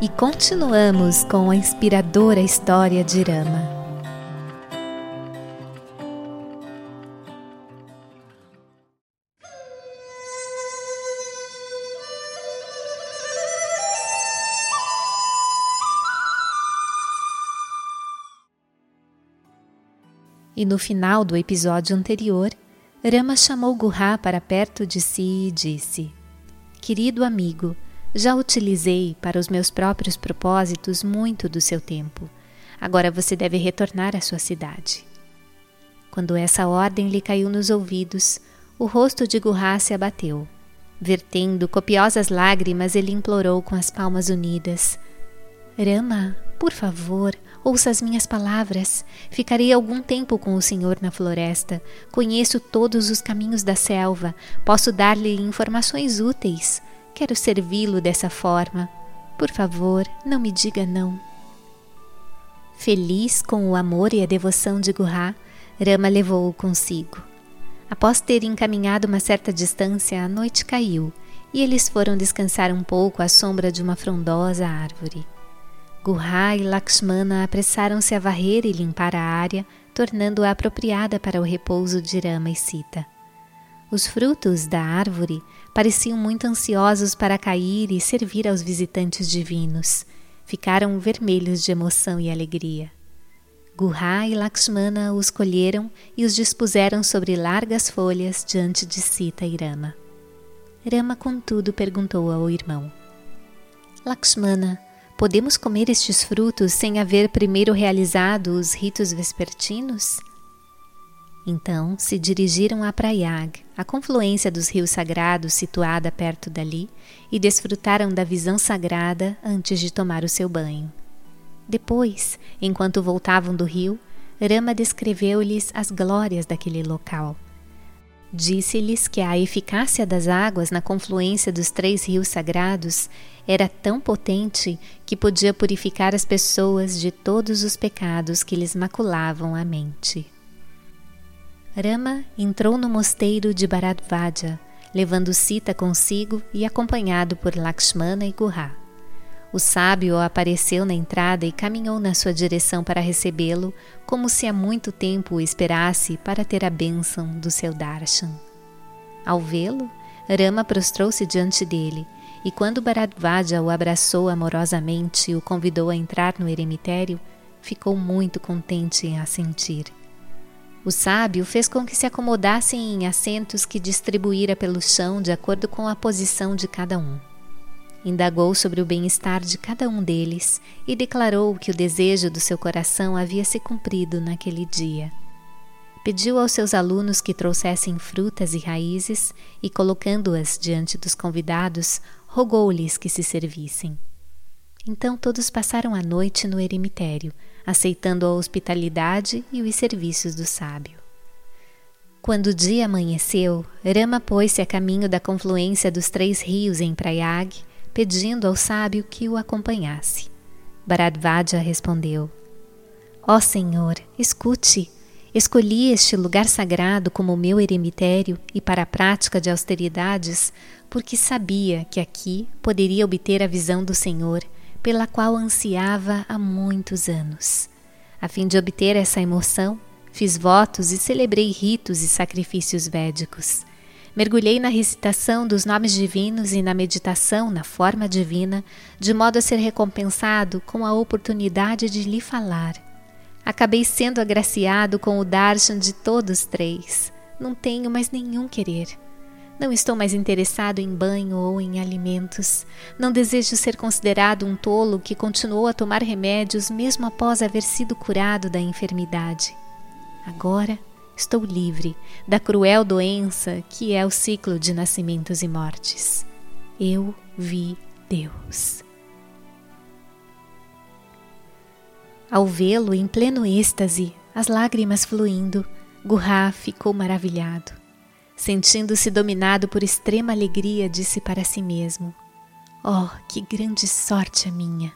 e continuamos com a inspiradora história de Rama. E no final do episódio anterior, Rama chamou Gurra para perto de si e disse: Querido amigo, já utilizei para os meus próprios propósitos muito do seu tempo. Agora você deve retornar à sua cidade. Quando essa ordem lhe caiu nos ouvidos, o rosto de Gurra se abateu. Vertendo copiosas lágrimas, ele implorou com as palmas unidas: Rama, por favor, ouça as minhas palavras. Ficarei algum tempo com o Senhor na floresta. Conheço todos os caminhos da selva. Posso dar-lhe informações úteis. Quero servi-lo dessa forma. Por favor, não me diga não. Feliz com o amor e a devoção de Gurra, Rama levou-o consigo. Após ter encaminhado uma certa distância, a noite caiu e eles foram descansar um pouco à sombra de uma frondosa árvore. Gurra e Lakshmana apressaram-se a varrer e limpar a área, tornando-a apropriada para o repouso de Rama e Sita. Os frutos da árvore pareciam muito ansiosos para cair e servir aos visitantes divinos. Ficaram vermelhos de emoção e alegria. Gurra e Lakshmana os colheram e os dispuseram sobre largas folhas diante de Sita e Rama. Rama, contudo, perguntou ao irmão: Lakshmana, Podemos comer estes frutos sem haver primeiro realizado os ritos vespertinos? Então se dirigiram a Prayag, a confluência dos rios sagrados situada perto dali, e desfrutaram da visão sagrada antes de tomar o seu banho. Depois, enquanto voltavam do rio, Rama descreveu-lhes as glórias daquele local Disse-lhes que a eficácia das águas na confluência dos três rios sagrados era tão potente que podia purificar as pessoas de todos os pecados que lhes maculavam a mente. Rama entrou no mosteiro de Bharadvaja, levando Sita consigo e acompanhado por Lakshmana e Gurra. O sábio apareceu na entrada e caminhou na sua direção para recebê-lo, como se há muito tempo o esperasse para ter a bênção do seu darshan. Ao vê-lo, Rama prostrou-se diante dele, e quando Bharadvaja o abraçou amorosamente e o convidou a entrar no eremitério, ficou muito contente em assentir. O sábio fez com que se acomodassem em assentos que distribuíra pelo chão de acordo com a posição de cada um. Indagou sobre o bem-estar de cada um deles e declarou que o desejo do seu coração havia se cumprido naquele dia. Pediu aos seus alunos que trouxessem frutas e raízes e, colocando-as diante dos convidados, rogou-lhes que se servissem. Então todos passaram a noite no eremitério, aceitando a hospitalidade e os serviços do sábio. Quando o dia amanheceu, Rama pôs-se a caminho da confluência dos três rios em Prayag pedindo ao sábio que o acompanhasse. Bharadvaja respondeu: Ó oh Senhor, escute. Escolhi este lugar sagrado como meu eremitério e para a prática de austeridades, porque sabia que aqui poderia obter a visão do Senhor, pela qual ansiava há muitos anos. A fim de obter essa emoção, fiz votos e celebrei ritos e sacrifícios védicos. Mergulhei na recitação dos nomes divinos e na meditação na forma divina, de modo a ser recompensado com a oportunidade de lhe falar. Acabei sendo agraciado com o darshan de todos três. Não tenho mais nenhum querer. Não estou mais interessado em banho ou em alimentos. Não desejo ser considerado um tolo que continuou a tomar remédios mesmo após haver sido curado da enfermidade. Agora estou livre da cruel doença que é o ciclo de nascimentos e mortes. Eu vi Deus. Ao vê-lo em pleno êxtase, as lágrimas fluindo, Gurra ficou maravilhado. Sentindo-se dominado por extrema alegria, disse para si mesmo: Oh, que grande sorte a minha!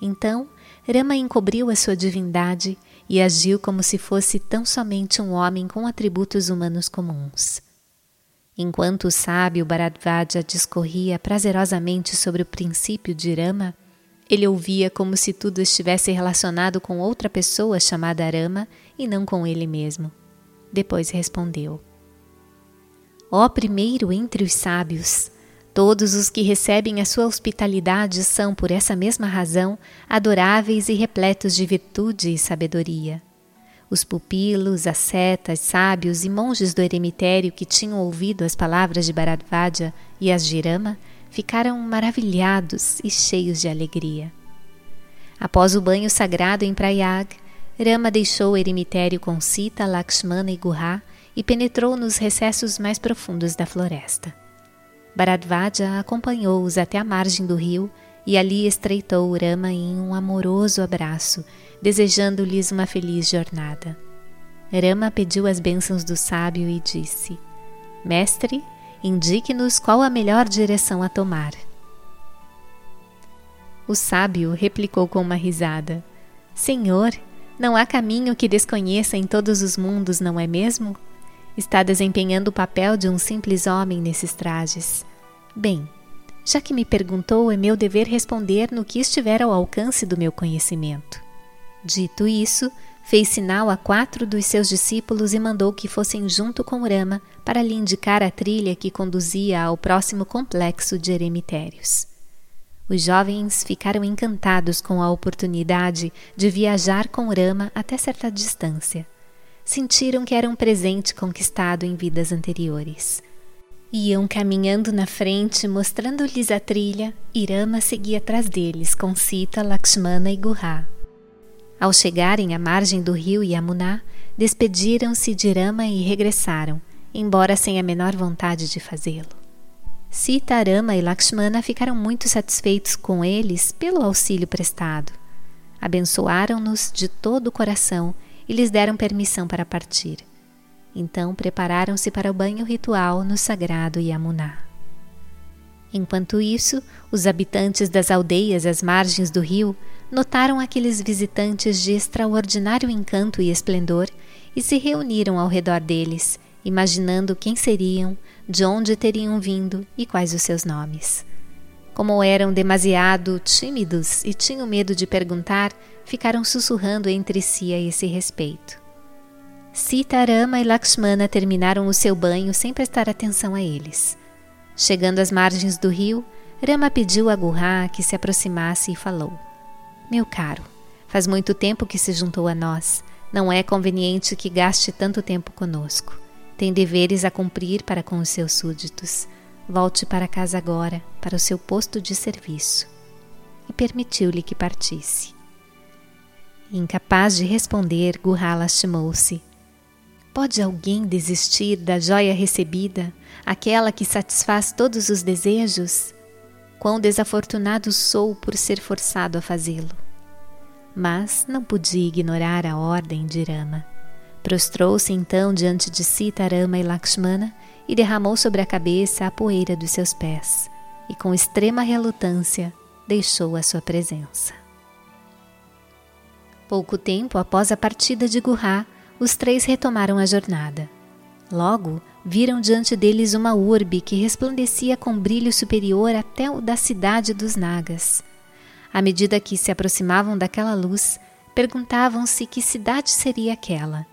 Então, Rama encobriu a sua divindade e agiu como se fosse tão somente um homem com atributos humanos comuns. Enquanto o sábio Bharadvaja discorria prazerosamente sobre o princípio de Rama, Ele ouvia como se tudo estivesse relacionado com outra pessoa chamada Arama e não com ele mesmo. Depois respondeu: Ó primeiro entre os sábios, todos os que recebem a sua hospitalidade são, por essa mesma razão, adoráveis e repletos de virtude e sabedoria. Os pupilos, ascetas, sábios e monges do eremitério que tinham ouvido as palavras de Bharadvaja e as de Rama ficaram maravilhados e cheios de alegria. Após o banho sagrado em Prayag, Rama deixou o eremitério com Sita, Lakshmana e Gurra e penetrou nos recessos mais profundos da floresta. Bharadvaja acompanhou-os até a margem do rio e ali estreitou Rama em um amoroso abraço, desejando-lhes uma feliz jornada. Rama pediu as bênçãos do sábio e disse: Mestre, indique-nos qual a melhor direção a tomar. O sábio replicou com uma risada: Senhor, não há caminho que desconheça em todos os mundos, não é mesmo? Está desempenhando o papel de um simples homem nesses trajes. Bem, já que me perguntou, é meu dever responder no que estiver ao alcance do meu conhecimento. Dito isso, fez sinal a quatro dos seus discípulos e mandou que fossem junto com Rama para lhe indicar a trilha que conduzia ao próximo complexo de eremitérios. Os jovens ficaram encantados com a oportunidade de viajar com Rama até certa distância. Sentiram que era um presente conquistado em vidas anteriores. Iam caminhando na frente, mostrando-lhes a trilha, e Rama seguia atrás deles com Sita, Lakshmana e Gurra. Ao chegarem à margem do rio Yamuna, despediram-se de Rama e regressaram, embora sem a menor vontade de fazê-lo. Sita, Rama e Lakshmana ficaram muito satisfeitos com eles pelo auxílio prestado. Abençoaram-nos de todo o coração e lhes deram permissão para partir. Então prepararam-se para o banho ritual no sagrado Yamuna. Enquanto isso, os habitantes das aldeias às margens do rio notaram aqueles visitantes de extraordinário encanto e esplendor e se reuniram ao redor deles, imaginando quem seriam, de onde teriam vindo e quais os seus nomes. Como eram demasiado tímidos e tinham medo de perguntar, ficaram sussurrando entre si a esse respeito. Sita, Rama e Lakshmana terminaram o seu banho sem prestar atenção a eles. Chegando às margens do rio, Rama pediu a Gurra que se aproximasse e falou: Meu caro, faz muito tempo que se juntou a nós. Não é conveniente que gaste tanto tempo conosco. Tem deveres a cumprir para com os seus súditos. Volte para casa agora, para o seu posto de serviço. E permitiu-lhe que partisse. Incapaz de responder, Gurra lastimou-se. Pode alguém desistir da joia recebida, aquela que satisfaz todos os desejos? Quão desafortunado sou por ser forçado a fazê-lo. Mas não podia ignorar a ordem de Rama. Prostrou-se então diante de Sita, Rama e Lakshmana e derramou sobre a cabeça a poeira dos seus pés, e com extrema relutância deixou a sua presença. Pouco tempo após a partida de Gurra, os três retomaram a jornada. Logo, viram diante deles uma urbe que resplandecia com brilho superior até o da cidade dos Nagas. À medida que se aproximavam daquela luz, perguntavam-se que cidade seria aquela.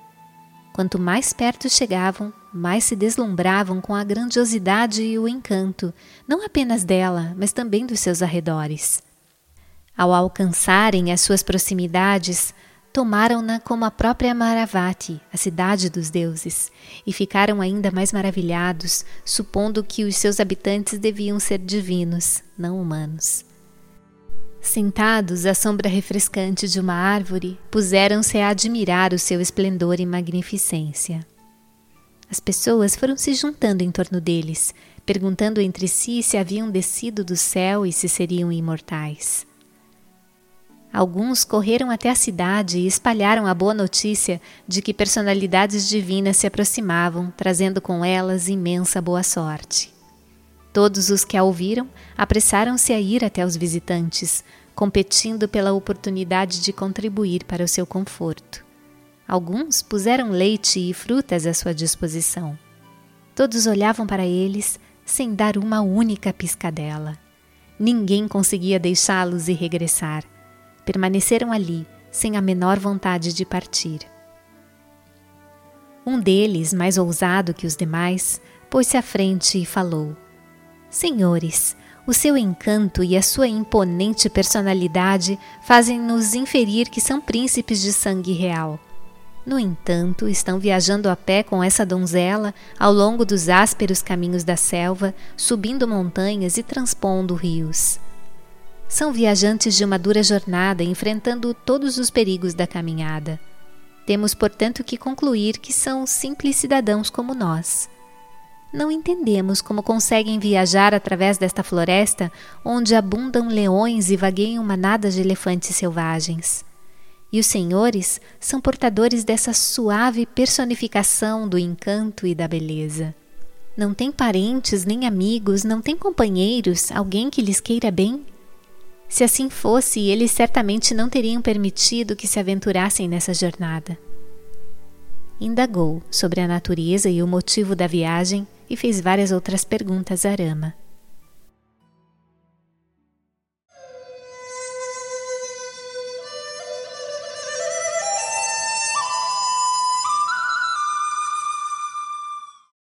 Quanto mais perto chegavam, mais se deslumbravam com a grandiosidade e o encanto, não apenas dela, mas também dos seus arredores. Ao alcançarem as suas proximidades, tomaram-na como a própria Maravati, a cidade dos deuses, e ficaram ainda mais maravilhados, supondo que os seus habitantes deviam ser divinos, não humanos. Sentados à sombra refrescante de uma árvore, puseram-se a admirar o seu esplendor e magnificência. As pessoas foram se juntando em torno deles, perguntando entre si se haviam descido do céu e se seriam imortais. Alguns correram até a cidade e espalharam a boa notícia de que personalidades divinas se aproximavam, trazendo com elas imensa boa sorte. Todos os que a ouviram apressaram-se a ir até os visitantes, competindo pela oportunidade de contribuir para o seu conforto. Alguns puseram leite e frutas à sua disposição. Todos olhavam para eles sem dar uma única piscadela. Ninguém conseguia deixá-los e regressar. Permaneceram ali, sem a menor vontade de partir. Um deles, mais ousado que os demais, pôs-se à frente e falou: Senhores, o seu encanto e a sua imponente personalidade fazem-nos inferir que são príncipes de sangue real. No entanto, estão viajando a pé com essa donzela ao longo dos ásperos caminhos da selva, subindo montanhas e transpondo rios. São viajantes de uma dura jornada, enfrentando todos os perigos da caminhada. Temos, portanto, que concluir que são simples cidadãos como nós. Não entendemos como conseguem viajar através desta floresta onde abundam leões e vagueiam manadas de elefantes selvagens. E os senhores são portadores dessa suave personificação do encanto e da beleza. Não têm parentes nem amigos, não têm companheiros, alguém que lhes queira bem? Se assim fosse, eles certamente não teriam permitido que se aventurassem nessa jornada. Indagou sobre a natureza e o motivo da viagem e fez várias outras perguntas a Rama.